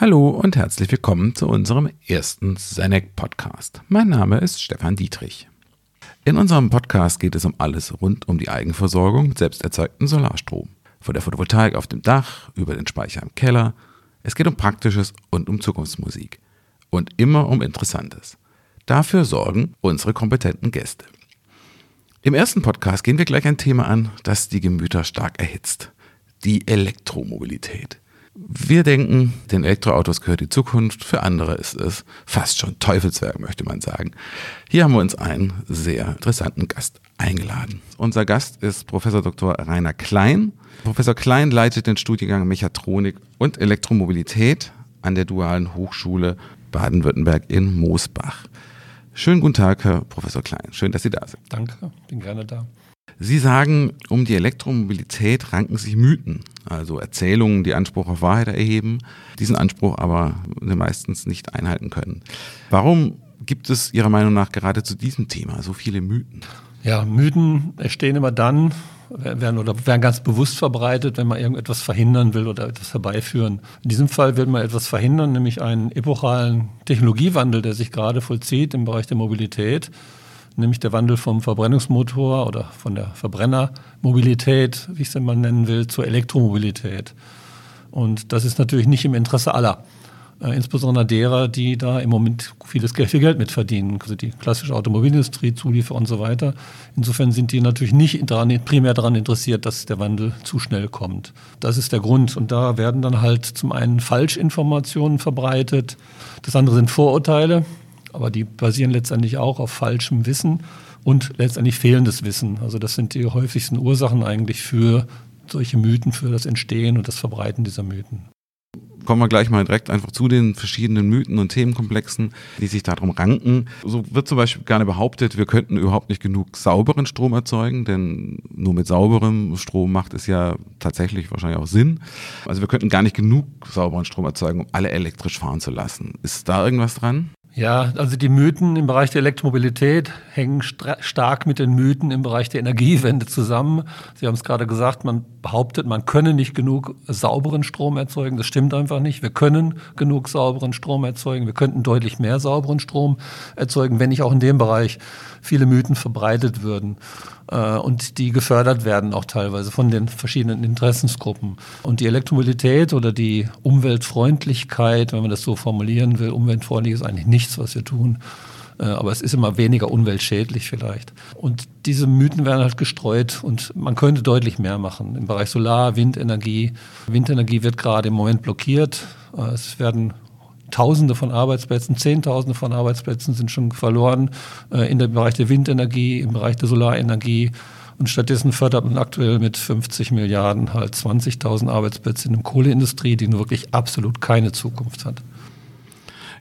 Hallo und herzlich willkommen zu unserem ersten Senec Podcast. Mein Name ist Stefan Dietrich. In unserem Podcast geht es um alles rund um die Eigenversorgung mit selbst erzeugtem Solarstrom. Von der Photovoltaik auf dem Dach über den Speicher im Keller. Es geht um Praktisches und um Zukunftsmusik. Und immer um Interessantes. Dafür sorgen unsere kompetenten Gäste. Im ersten Podcast gehen wir gleich ein Thema an, das die Gemüter stark erhitzt. Die Elektromobilität. Wir denken, den Elektroautos gehört die Zukunft, für andere ist es fast schon Teufelswerk, möchte man sagen. Hier haben wir uns einen sehr interessanten Gast eingeladen. Unser Gast ist Professor Dr. Rainer Klein. Professor Klein leitet den Studiengang Mechatronik und Elektromobilität an der Dualen Hochschule Baden-Württemberg in Moosbach. Schönen guten Tag, Herr Professor Klein. Schön, dass Sie da sind. Danke, bin gerne da. Sie sagen, um die Elektromobilität ranken sich Mythen, also Erzählungen, die Anspruch auf Wahrheit erheben, diesen Anspruch aber meistens nicht einhalten können. Warum gibt es Ihrer Meinung nach gerade zu diesem Thema so viele Mythen? Ja, Mythen entstehen immer dann, werden oder werden ganz bewusst verbreitet, wenn man irgendetwas verhindern will oder etwas herbeiführen. In diesem Fall will man etwas verhindern, nämlich einen epochalen Technologiewandel, der sich gerade vollzieht im Bereich der Mobilität nämlich der Wandel vom Verbrennungsmotor oder von der Verbrennermobilität, wie ich es mal nennen will, zur Elektromobilität. Und das ist natürlich nicht im Interesse aller. Äh, insbesondere derer, die da im Moment vieles Geld, viel Geld mitverdienen, also die klassische Automobilindustrie, Zulieferer und so weiter. Insofern sind die natürlich nicht daran, primär daran interessiert, dass der Wandel zu schnell kommt. Das ist der Grund. Und da werden dann halt zum einen Falschinformationen verbreitet, das andere sind Vorurteile. Aber die basieren letztendlich auch auf falschem Wissen und letztendlich fehlendes Wissen. Also das sind die häufigsten Ursachen eigentlich für solche Mythen, für das Entstehen und das Verbreiten dieser Mythen. Kommen wir gleich mal direkt einfach zu den verschiedenen Mythen und Themenkomplexen, die sich darum ranken. So wird zum Beispiel gerne behauptet, wir könnten überhaupt nicht genug sauberen Strom erzeugen, denn nur mit sauberem Strom macht es ja tatsächlich wahrscheinlich auch Sinn. Also wir könnten gar nicht genug sauberen Strom erzeugen, um alle elektrisch fahren zu lassen. Ist da irgendwas dran? Ja, also die Mythen im Bereich der Elektromobilität hängen stark mit den Mythen im Bereich der Energiewende zusammen. Sie haben es gerade gesagt, man behauptet, man könne nicht genug sauberen Strom erzeugen. Das stimmt einfach nicht. Wir können genug sauberen Strom erzeugen. Wir könnten deutlich mehr sauberen Strom erzeugen, wenn nicht auch in dem Bereich viele Mythen verbreitet würden äh, und die gefördert werden auch teilweise von den verschiedenen Interessensgruppen. Und die Elektromobilität oder die Umweltfreundlichkeit, wenn man das so formulieren will, umweltfreundlich ist eigentlich nichts, was wir tun. Äh, aber es ist immer weniger umweltschädlich vielleicht. Und diese Mythen werden halt gestreut und man könnte deutlich mehr machen im Bereich Solar, Windenergie. Windenergie wird gerade im Moment blockiert. Äh, es werden Tausende von Arbeitsplätzen, Zehntausende von Arbeitsplätzen sind schon verloren äh, in dem Bereich der Windenergie, im Bereich der Solarenergie. Und stattdessen fördert man aktuell mit 50 Milliarden halt 20.000 Arbeitsplätze in der Kohleindustrie, die nun wirklich absolut keine Zukunft hat.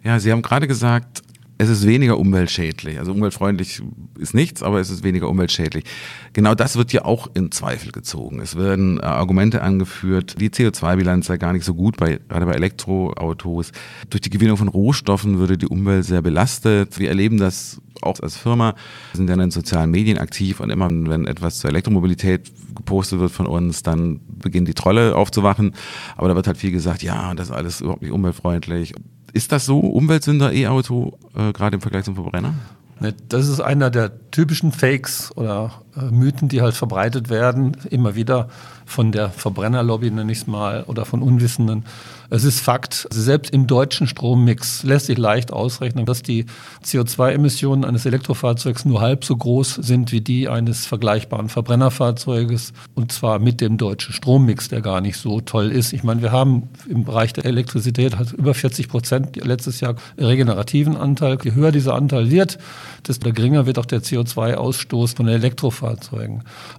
Ja, Sie haben gerade gesagt, es ist weniger umweltschädlich. Also umweltfreundlich ist nichts, aber es ist weniger umweltschädlich. Genau das wird ja auch in Zweifel gezogen. Es werden äh, Argumente angeführt, die CO2-Bilanz sei gar nicht so gut, bei, gerade bei Elektroautos. Durch die Gewinnung von Rohstoffen würde die Umwelt sehr belastet. Wir erleben das auch als Firma, wir sind ja in den sozialen Medien aktiv und immer wenn etwas zur Elektromobilität gepostet wird von uns, dann beginnen die Trolle aufzuwachen. Aber da wird halt viel gesagt, ja, das ist alles überhaupt nicht umweltfreundlich. Ist das so, Umweltsünder E-Auto, äh, gerade im Vergleich zum Verbrenner? Ne, das ist einer der typischen Fakes oder Mythen, die halt verbreitet werden, immer wieder von der Verbrennerlobby, nenne ich es mal, oder von Unwissenden. Es ist Fakt, selbst im deutschen Strommix lässt sich leicht ausrechnen, dass die CO2-Emissionen eines Elektrofahrzeugs nur halb so groß sind wie die eines vergleichbaren Verbrennerfahrzeuges. Und zwar mit dem deutschen Strommix, der gar nicht so toll ist. Ich meine, wir haben im Bereich der Elektrizität halt über 40 Prozent letztes Jahr regenerativen Anteil. Je höher dieser Anteil wird, desto geringer wird auch der CO2-Ausstoß von Elektrofahrzeugen.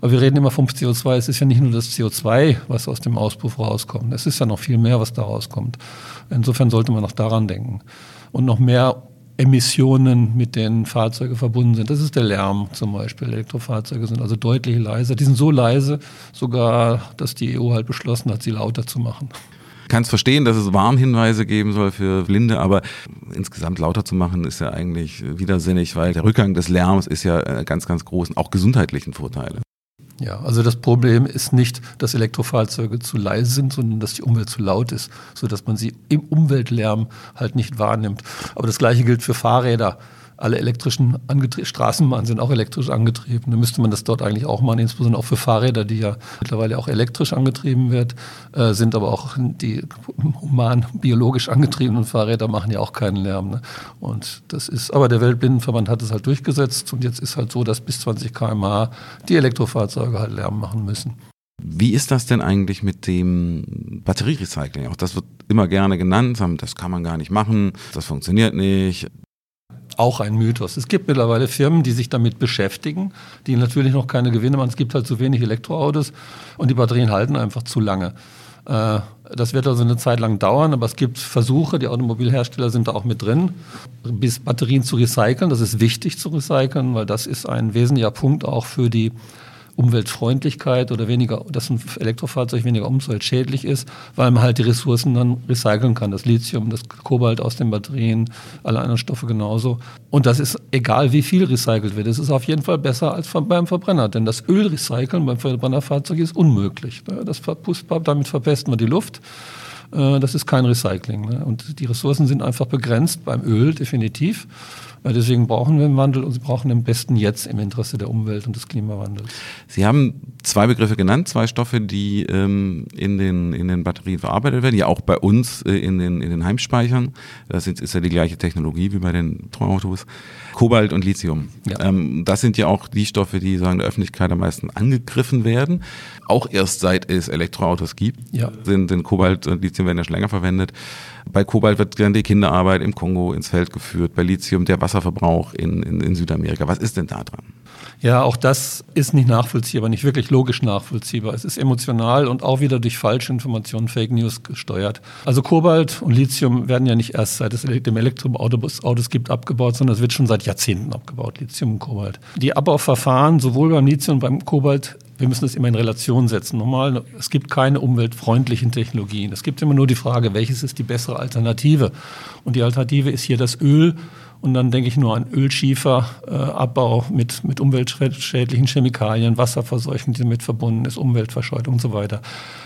Aber wir reden immer vom CO2. Es ist ja nicht nur das CO2, was aus dem Auspuff rauskommt. Es ist ja noch viel mehr, was da rauskommt. Insofern sollte man noch daran denken. Und noch mehr Emissionen, mit denen Fahrzeuge verbunden sind. Das ist der Lärm zum Beispiel. Elektrofahrzeuge sind also deutlich leiser. Die sind so leise, sogar, dass die EU halt beschlossen hat, sie lauter zu machen. Kann es verstehen, dass es Warnhinweise geben soll für Blinde, aber insgesamt lauter zu machen ist ja eigentlich widersinnig, weil der Rückgang des Lärms ist ja ganz, ganz groß und auch gesundheitlichen Vorteile. Ja, also das Problem ist nicht, dass Elektrofahrzeuge zu leise sind, sondern dass die Umwelt zu laut ist, sodass man sie im Umweltlärm halt nicht wahrnimmt. Aber das Gleiche gilt für Fahrräder alle elektrischen Angetrie Straßenbahnen sind auch elektrisch angetrieben. Dann müsste man das dort eigentlich auch machen, insbesondere auch für Fahrräder, die ja mittlerweile auch elektrisch angetrieben wird, äh, sind aber auch die human biologisch angetriebenen Fahrräder machen ja auch keinen Lärm. Ne? Und das ist, aber der Weltblindenverband hat es halt durchgesetzt und jetzt ist halt so, dass bis 20 km/h die Elektrofahrzeuge halt Lärm machen müssen. Wie ist das denn eigentlich mit dem Batterierecycling? Auch das wird immer gerne genannt, das kann man gar nicht machen, das funktioniert nicht auch ein Mythos. Es gibt mittlerweile Firmen, die sich damit beschäftigen, die natürlich noch keine Gewinne machen. Es gibt halt zu wenig Elektroautos und die Batterien halten einfach zu lange. Äh, das wird also eine Zeit lang dauern, aber es gibt Versuche, die Automobilhersteller sind da auch mit drin, bis Batterien zu recyceln. Das ist wichtig zu recyceln, weil das ist ein wesentlicher Punkt auch für die Umweltfreundlichkeit oder weniger, dass ein Elektrofahrzeug weniger umweltschädlich ist, weil man halt die Ressourcen dann recyceln kann. Das Lithium, das Kobalt aus den Batterien, alle anderen Stoffe genauso. Und das ist egal, wie viel recycelt wird. Es ist auf jeden Fall besser als beim Verbrenner, denn das Öl recyceln beim Verbrennerfahrzeug ist unmöglich. Das, damit verpesten wir die Luft. Äh, das ist kein Recycling. Ne? Und die Ressourcen sind einfach begrenzt beim Öl, definitiv. Deswegen brauchen wir einen Wandel und sie brauchen den besten jetzt im Interesse der Umwelt und des Klimawandels. Sie haben zwei Begriffe genannt, zwei Stoffe, die ähm, in, den, in den Batterien verarbeitet werden, ja auch bei uns äh, in, den, in den Heimspeichern. Das ist, ist ja die gleiche Technologie wie bei den Autos. Kobalt und Lithium. Ja. Ähm, das sind ja auch die Stoffe, die sagen, der Öffentlichkeit am meisten angegriffen werden. Auch erst seit es Elektroautos gibt, ja. sind, sind Kobalt und Lithium werden ja schon länger verwendet. Bei Kobalt wird die Kinderarbeit im Kongo ins Feld geführt, bei Lithium der Wasserverbrauch in, in, in Südamerika. Was ist denn da dran? Ja, auch das ist nicht nachvollziehbar, nicht wirklich logisch nachvollziehbar. Es ist emotional und auch wieder durch falsche Informationen, Fake News gesteuert. Also Kobalt und Lithium werden ja nicht erst seit es dem Elektroautos gibt abgebaut, sondern es wird schon seit Jahrzehnten abgebaut, Lithium und Kobalt. Die Abbauverfahren sowohl beim Lithium und beim Kobalt wir müssen das immer in Relation setzen. Normal, es gibt keine umweltfreundlichen Technologien. Es gibt immer nur die Frage, welches ist die bessere Alternative? Und die Alternative ist hier das Öl. Und dann denke ich nur an Ölschieferabbau äh, mit, mit umweltschädlichen Chemikalien, Wasserverseuchung, die damit verbunden ist, Umweltverscheuchung und so weiter.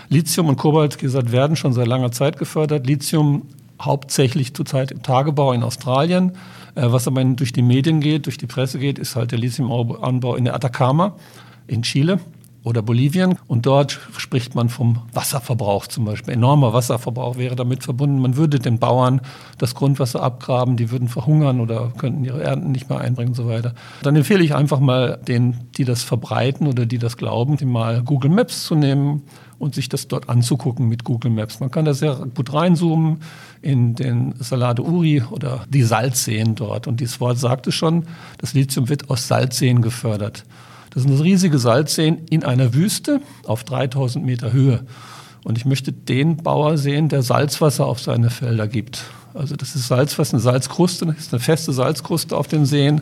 Lithium und Kobalt, wie gesagt, werden schon seit langer Zeit gefördert. Lithium hauptsächlich zurzeit im Tagebau in Australien. Äh, was aber durch die Medien geht, durch die Presse geht, ist halt der Lithiumanbau in der Atacama in Chile oder Bolivien. Und dort spricht man vom Wasserverbrauch zum Beispiel. Enormer Wasserverbrauch wäre damit verbunden. Man würde den Bauern das Grundwasser abgraben, die würden verhungern oder könnten ihre Ernten nicht mehr einbringen und so weiter. Dann empfehle ich einfach mal denen, die das verbreiten oder die das glauben, die mal Google Maps zu nehmen und sich das dort anzugucken mit Google Maps. Man kann da sehr gut reinzoomen in den Salade Uri oder die Salzseen dort. Und dieses Wort sagt es schon, das Lithium wird aus Salzseen gefördert. Das sind riesige Salzseen in einer Wüste auf 3000 Meter Höhe. Und ich möchte den Bauer sehen, der Salzwasser auf seine Felder gibt. Also das ist Salzwasser, eine Salzkruste, das ist eine feste Salzkruste auf den Seen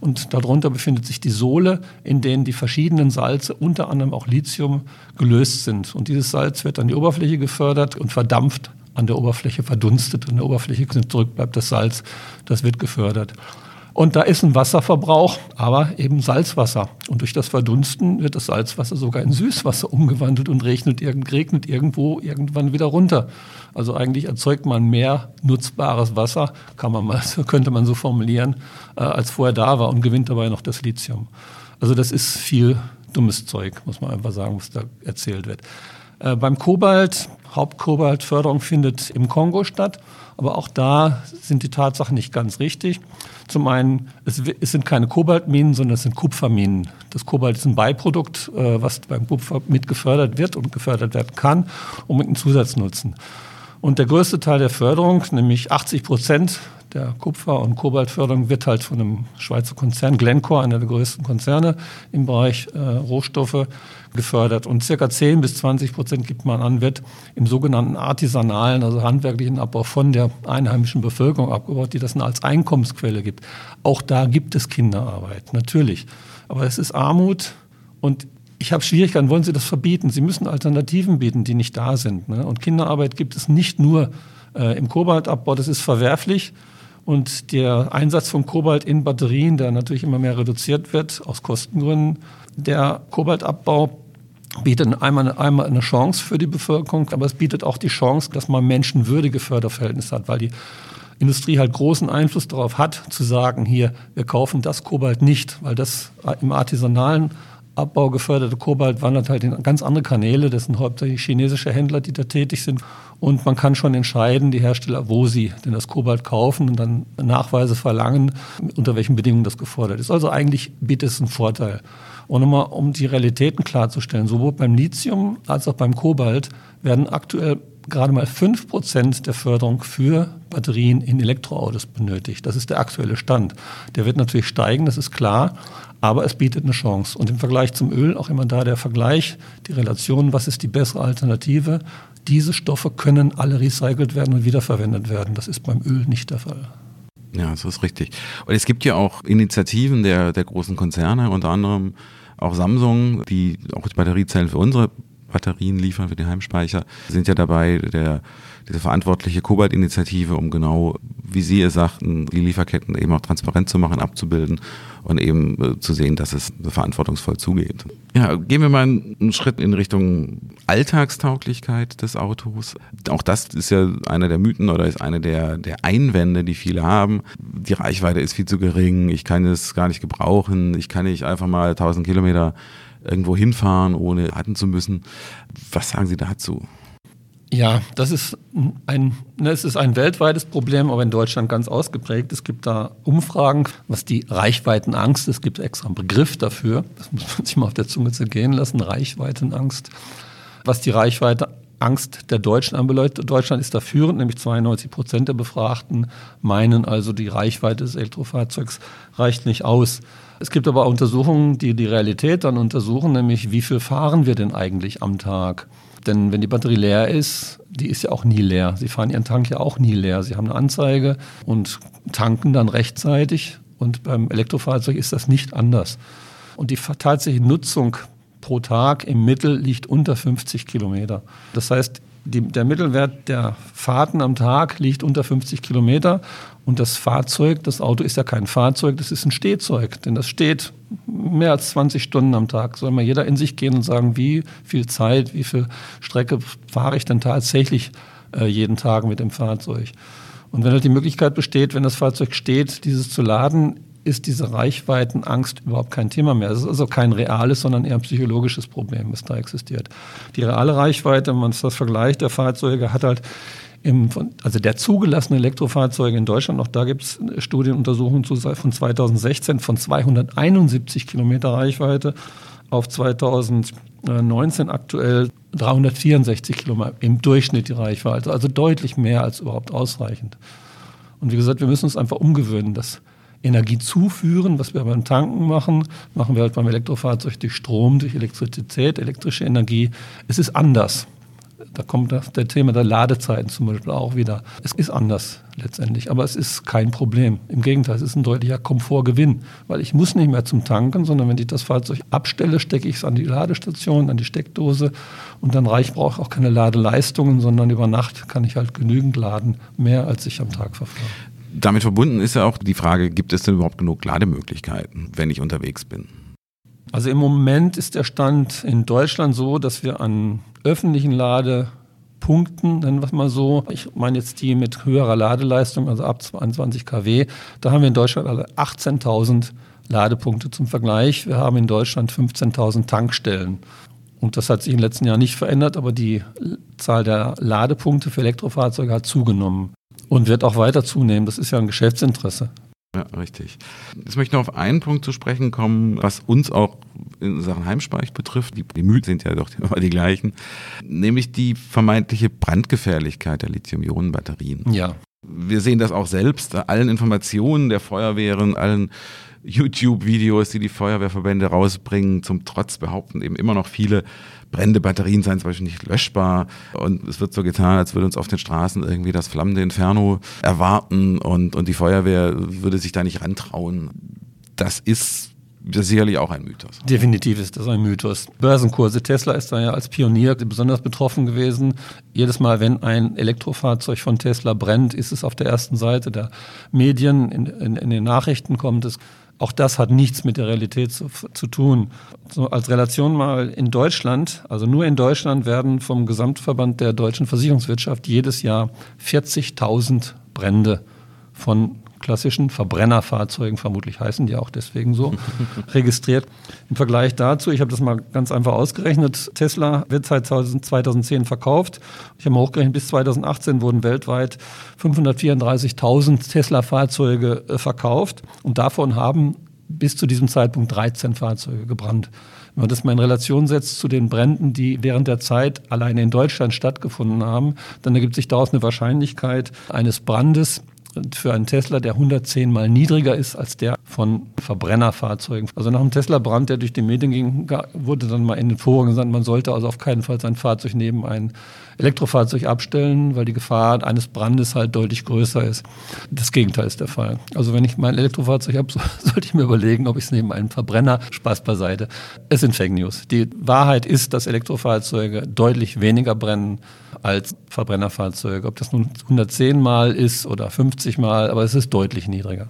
und darunter befindet sich die Sohle, in denen die verschiedenen Salze, unter anderem auch Lithium, gelöst sind. Und dieses Salz wird an die Oberfläche gefördert und verdampft an der Oberfläche, verdunstet. An der Oberfläche zurück bleibt das Salz, das wird gefördert. Und da ist ein Wasserverbrauch, aber eben Salzwasser. Und durch das Verdunsten wird das Salzwasser sogar in Süßwasser umgewandelt und regnet, regnet irgendwo irgendwann wieder runter. Also eigentlich erzeugt man mehr nutzbares Wasser, kann man mal, könnte man so formulieren, äh, als vorher da war und gewinnt dabei noch das Lithium. Also das ist viel dummes Zeug, muss man einfach sagen, was da erzählt wird. Äh, beim Kobalt, Hauptkobaltförderung findet im Kongo statt. Aber auch da sind die Tatsachen nicht ganz richtig. Zum einen, es, es sind keine Kobaltminen, sondern es sind Kupferminen. Das Kobalt ist ein Beiprodukt, äh, was beim Kupfer mit gefördert wird und gefördert werden kann, um mit einem Zusatznutzen. Und der größte Teil der Förderung, nämlich 80 Prozent der Kupfer- und Kobaltförderung, wird halt von einem Schweizer Konzern, Glencore, einer der größten Konzerne im Bereich äh, Rohstoffe, gefördert. Und circa 10 bis 20 Prozent gibt man an, wird im sogenannten artisanalen, also handwerklichen Abbau von der einheimischen Bevölkerung abgebaut, die das als Einkommensquelle gibt. Auch da gibt es Kinderarbeit, natürlich. Aber es ist Armut und ich habe Schwierigkeiten, wollen Sie das verbieten? Sie müssen Alternativen bieten, die nicht da sind. Ne? Und Kinderarbeit gibt es nicht nur äh, im Kobaltabbau, das ist verwerflich. Und der Einsatz von Kobalt in Batterien, der natürlich immer mehr reduziert wird aus Kostengründen, der Kobaltabbau bietet einmal, einmal eine Chance für die Bevölkerung, aber es bietet auch die Chance, dass man menschenwürdige Förderverhältnisse hat, weil die Industrie halt großen Einfluss darauf hat, zu sagen, hier, wir kaufen das Kobalt nicht, weil das im artisanalen Abbau geförderte Kobalt wandert halt in ganz andere Kanäle. Das sind hauptsächlich chinesische Händler, die da tätig sind. Und man kann schon entscheiden, die Hersteller, wo sie denn das Kobalt kaufen und dann Nachweise verlangen, unter welchen Bedingungen das gefordert ist. Also eigentlich bietet es einen Vorteil. Und nochmal, um die Realitäten klarzustellen, sowohl beim Lithium als auch beim Kobalt werden aktuell gerade mal 5% der Förderung für Batterien in Elektroautos benötigt. Das ist der aktuelle Stand. Der wird natürlich steigen, das ist klar, aber es bietet eine Chance. Und im Vergleich zum Öl auch immer da der Vergleich, die Relation, was ist die bessere Alternative. Diese Stoffe können alle recycelt werden und wiederverwendet werden. Das ist beim Öl nicht der Fall. Ja, das ist richtig. Und es gibt ja auch Initiativen der, der großen Konzerne, unter anderem auch Samsung, die auch die Batteriezellen für unsere Batterien liefern für den Heimspeicher, sind ja dabei, der, diese verantwortliche Kobalt-Initiative, um genau, wie Sie es sagten, die Lieferketten eben auch transparent zu machen, abzubilden und eben äh, zu sehen, dass es verantwortungsvoll zugeht. Ja, gehen wir mal einen Schritt in Richtung Alltagstauglichkeit des Autos. Auch das ist ja einer der Mythen oder ist eine der, der Einwände, die viele haben. Die Reichweite ist viel zu gering, ich kann es gar nicht gebrauchen, ich kann nicht einfach mal 1000 Kilometer irgendwo hinfahren, ohne laden zu müssen. Was sagen Sie dazu? Ja, das ist ein, ne, es ist ein weltweites Problem, aber in Deutschland ganz ausgeprägt. Es gibt da Umfragen, was die Reichweitenangst, es gibt extra einen Begriff dafür, das muss man sich mal auf der Zunge zergehen lassen, Reichweitenangst. Was die Reichweiteangst der Deutschen anbelangt, Deutschland ist da führend, nämlich 92 Prozent der Befragten meinen also, die Reichweite des Elektrofahrzeugs reicht nicht aus. Es gibt aber Untersuchungen, die die Realität dann untersuchen, nämlich wie viel fahren wir denn eigentlich am Tag? Denn wenn die Batterie leer ist, die ist ja auch nie leer. Sie fahren ihren Tank ja auch nie leer. Sie haben eine Anzeige und tanken dann rechtzeitig. Und beim Elektrofahrzeug ist das nicht anders. Und die tatsächliche Nutzung pro Tag im Mittel liegt unter 50 Kilometer. Das heißt, die, der Mittelwert der Fahrten am Tag liegt unter 50 Kilometer und das Fahrzeug, das Auto ist ja kein Fahrzeug, das ist ein Stehzeug, denn das steht mehr als 20 Stunden am Tag. Soll mal jeder in sich gehen und sagen, wie viel Zeit, wie viel Strecke fahre ich denn tatsächlich äh, jeden Tag mit dem Fahrzeug? Und wenn halt die Möglichkeit besteht, wenn das Fahrzeug steht, dieses zu laden, ist diese Reichweitenangst überhaupt kein Thema mehr. Es ist also kein reales, sondern eher ein psychologisches Problem, was da existiert. Die reale Reichweite, wenn man das vergleicht, der Fahrzeuge hat halt im, also der zugelassene Elektrofahrzeuge in Deutschland, auch da gibt es Studienuntersuchungen von 2016 von 271 Kilometer Reichweite auf 2019 aktuell 364 Kilometer im Durchschnitt die Reichweite, also deutlich mehr als überhaupt ausreichend. Und wie gesagt, wir müssen uns einfach umgewöhnen, dass Energie zuführen, was wir beim Tanken machen, machen wir halt beim Elektrofahrzeug durch Strom, durch Elektrizität, elektrische Energie. Es ist anders. Da kommt das, der Thema der Ladezeiten zum Beispiel auch wieder. Es ist anders letztendlich, aber es ist kein Problem. Im Gegenteil, es ist ein deutlicher Komfortgewinn, weil ich muss nicht mehr zum Tanken, sondern wenn ich das Fahrzeug abstelle, stecke ich es an die Ladestation, an die Steckdose und dann reicht brauche ich auch keine Ladeleistungen, sondern über Nacht kann ich halt genügend laden, mehr als ich am Tag verfahre. Damit verbunden ist ja auch die Frage, gibt es denn überhaupt genug Lademöglichkeiten, wenn ich unterwegs bin? Also im Moment ist der Stand in Deutschland so, dass wir an öffentlichen Ladepunkten, nennen wir es mal so, ich meine jetzt die mit höherer Ladeleistung, also ab 22 kW, da haben wir in Deutschland alle 18.000 Ladepunkte zum Vergleich. Wir haben in Deutschland 15.000 Tankstellen. Und das hat sich den letzten Jahren nicht verändert, aber die Zahl der Ladepunkte für Elektrofahrzeuge hat zugenommen. Und wird auch weiter zunehmen. Das ist ja ein Geschäftsinteresse. Ja, richtig. Jetzt möchte ich noch auf einen Punkt zu sprechen kommen, was uns auch in Sachen Heimspeich betrifft. Die, die Mythen sind ja doch immer die gleichen. Nämlich die vermeintliche Brandgefährlichkeit der Lithium-Ionen-Batterien. Ja. Wir sehen das auch selbst, allen Informationen der Feuerwehren, allen YouTube-Videos, die die Feuerwehrverbände rausbringen, zum Trotz behaupten eben immer noch viele, brennende Batterien seien zum Beispiel nicht löschbar und es wird so getan, als würde uns auf den Straßen irgendwie das flammende Inferno erwarten und, und die Feuerwehr würde sich da nicht rantrauen. Das ist sicherlich auch ein Mythos. Definitiv ist das ein Mythos. Börsenkurse. Tesla ist da ja als Pionier besonders betroffen gewesen. Jedes Mal, wenn ein Elektrofahrzeug von Tesla brennt, ist es auf der ersten Seite der Medien, in, in, in den Nachrichten kommt es. Auch das hat nichts mit der Realität zu, zu tun. So als Relation mal in Deutschland, also nur in Deutschland werden vom Gesamtverband der deutschen Versicherungswirtschaft jedes Jahr 40.000 Brände von klassischen Verbrennerfahrzeugen, vermutlich heißen die auch deswegen so, registriert. Im Vergleich dazu, ich habe das mal ganz einfach ausgerechnet, Tesla wird seit 2010 verkauft. Ich habe mal hochgerechnet, bis 2018 wurden weltweit 534.000 Tesla-Fahrzeuge äh, verkauft und davon haben bis zu diesem Zeitpunkt 13 Fahrzeuge gebrannt. Wenn man das mal in Relation setzt zu den Bränden, die während der Zeit alleine in Deutschland stattgefunden haben, dann ergibt sich daraus eine Wahrscheinlichkeit eines Brandes für einen Tesla, der 110 mal niedriger ist als der von Verbrennerfahrzeugen. Also nach einem Tesla-Brand, der durch die Medien ging, wurde dann mal in den Foren gesagt, man sollte also auf keinen Fall sein Fahrzeug neben ein Elektrofahrzeug abstellen, weil die Gefahr eines Brandes halt deutlich größer ist. Das Gegenteil ist der Fall. Also wenn ich mein Elektrofahrzeug habe, sollte ich mir überlegen, ob ich es neben einem Verbrenner, Spaß beiseite. Es sind Fake News. Die Wahrheit ist, dass Elektrofahrzeuge deutlich weniger brennen als Verbrennerfahrzeuge. Ob das nun 110 Mal ist oder 50 Mal, aber es ist deutlich niedriger.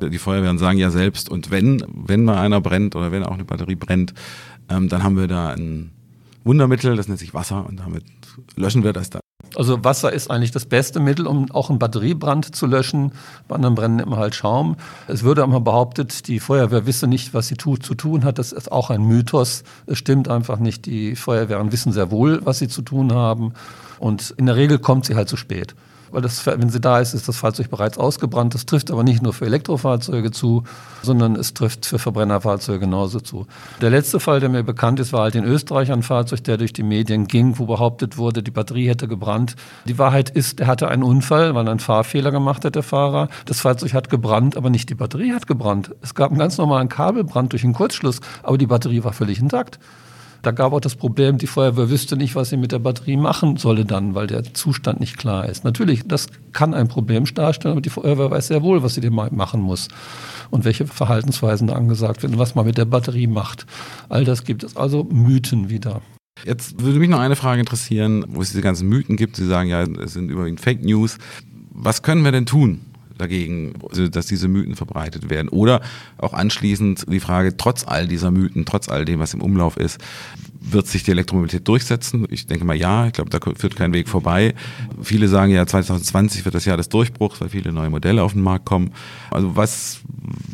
Die Feuerwehren sagen ja selbst, und wenn, wenn mal einer brennt oder wenn auch eine Batterie brennt, ähm, dann haben wir da ein Wundermittel, das nennt sich Wasser und damit löschen wir das dann. Also Wasser ist eigentlich das beste Mittel, um auch einen Batteriebrand zu löschen. Bei anderen brennen immer halt Schaum. Es würde aber behauptet, die Feuerwehr wisse nicht, was sie tut, zu tun hat. Das ist auch ein Mythos. Es stimmt einfach nicht. Die Feuerwehren wissen sehr wohl, was sie zu tun haben. Und in der Regel kommt sie halt zu spät weil das, wenn sie da ist, ist das Fahrzeug bereits ausgebrannt. Das trifft aber nicht nur für Elektrofahrzeuge zu, sondern es trifft für Verbrennerfahrzeuge genauso zu. Der letzte Fall, der mir bekannt ist, war halt in Österreich ein Fahrzeug, der durch die Medien ging, wo behauptet wurde, die Batterie hätte gebrannt. Die Wahrheit ist, er hatte einen Unfall, weil einen Fahrfehler gemacht hat, der Fahrer. Das Fahrzeug hat gebrannt, aber nicht die Batterie hat gebrannt. Es gab einen ganz normalen Kabelbrand durch einen Kurzschluss, aber die Batterie war völlig intakt. Da gab auch das Problem, die Feuerwehr wüsste nicht, was sie mit der Batterie machen solle dann, weil der Zustand nicht klar ist. Natürlich, das kann ein Problem darstellen, aber die Feuerwehr weiß sehr wohl, was sie dem machen muss und welche Verhaltensweisen da angesagt werden, was man mit der Batterie macht. All das gibt es also Mythen wieder. Jetzt würde mich noch eine Frage interessieren, wo es diese ganzen Mythen gibt. Sie sagen ja, es sind überwiegend Fake News. Was können wir denn tun? Dagegen, also, dass diese Mythen verbreitet werden. Oder auch anschließend die Frage, trotz all dieser Mythen, trotz all dem, was im Umlauf ist, wird sich die Elektromobilität durchsetzen? Ich denke mal ja, ich glaube, da führt kein Weg vorbei. Viele sagen ja, 2020 wird das Jahr des Durchbruchs, weil viele neue Modelle auf den Markt kommen. Also was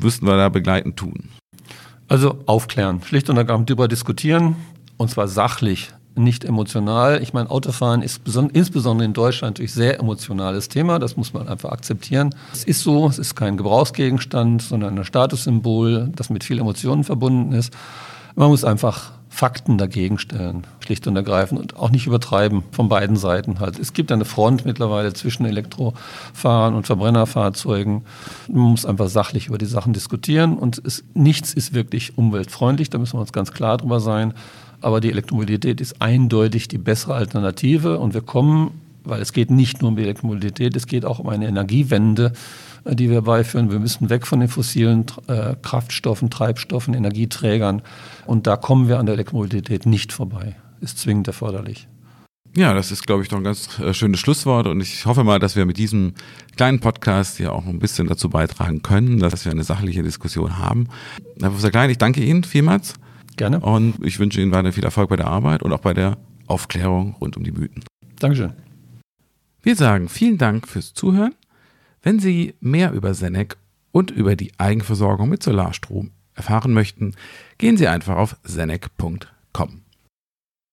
müssten wir da begleitend tun? Also aufklären, schlicht und ergreifend darüber diskutieren und zwar sachlich nicht emotional. Ich meine, Autofahren ist insbesondere in Deutschland natürlich sehr emotionales Thema. Das muss man einfach akzeptieren. Es ist so, es ist kein Gebrauchsgegenstand, sondern ein Statussymbol, das mit viel Emotionen verbunden ist. Man muss einfach Fakten dagegen stellen, schlicht und ergreifend und auch nicht übertreiben von beiden Seiten halt. Es gibt eine Front mittlerweile zwischen Elektrofahrern und Verbrennerfahrzeugen. Man muss einfach sachlich über die Sachen diskutieren und es, nichts ist wirklich umweltfreundlich, da müssen wir uns ganz klar drüber sein. Aber die Elektromobilität ist eindeutig die bessere Alternative und wir kommen, weil es geht nicht nur um die Elektromobilität, es geht auch um eine Energiewende, äh, die wir beiführen. Wir müssen weg von den fossilen äh, Kraftstoffen, Treibstoffen, Energieträgern und da kommen wir an der Elektromobilität nicht vorbei. Ist zwingend erforderlich. Ja, das ist, glaube ich, doch ein ganz äh, schönes Schlusswort und ich hoffe mal, dass wir mit diesem kleinen Podcast ja auch ein bisschen dazu beitragen können, dass wir eine sachliche Diskussion haben. Herr Professor Klein, ich danke Ihnen vielmals. Gerne. Und ich wünsche Ihnen weiter viel Erfolg bei der Arbeit und auch bei der Aufklärung rund um die Mythen. Dankeschön. Wir sagen vielen Dank fürs Zuhören. Wenn Sie mehr über Senec und über die Eigenversorgung mit Solarstrom erfahren möchten, gehen Sie einfach auf senec.com.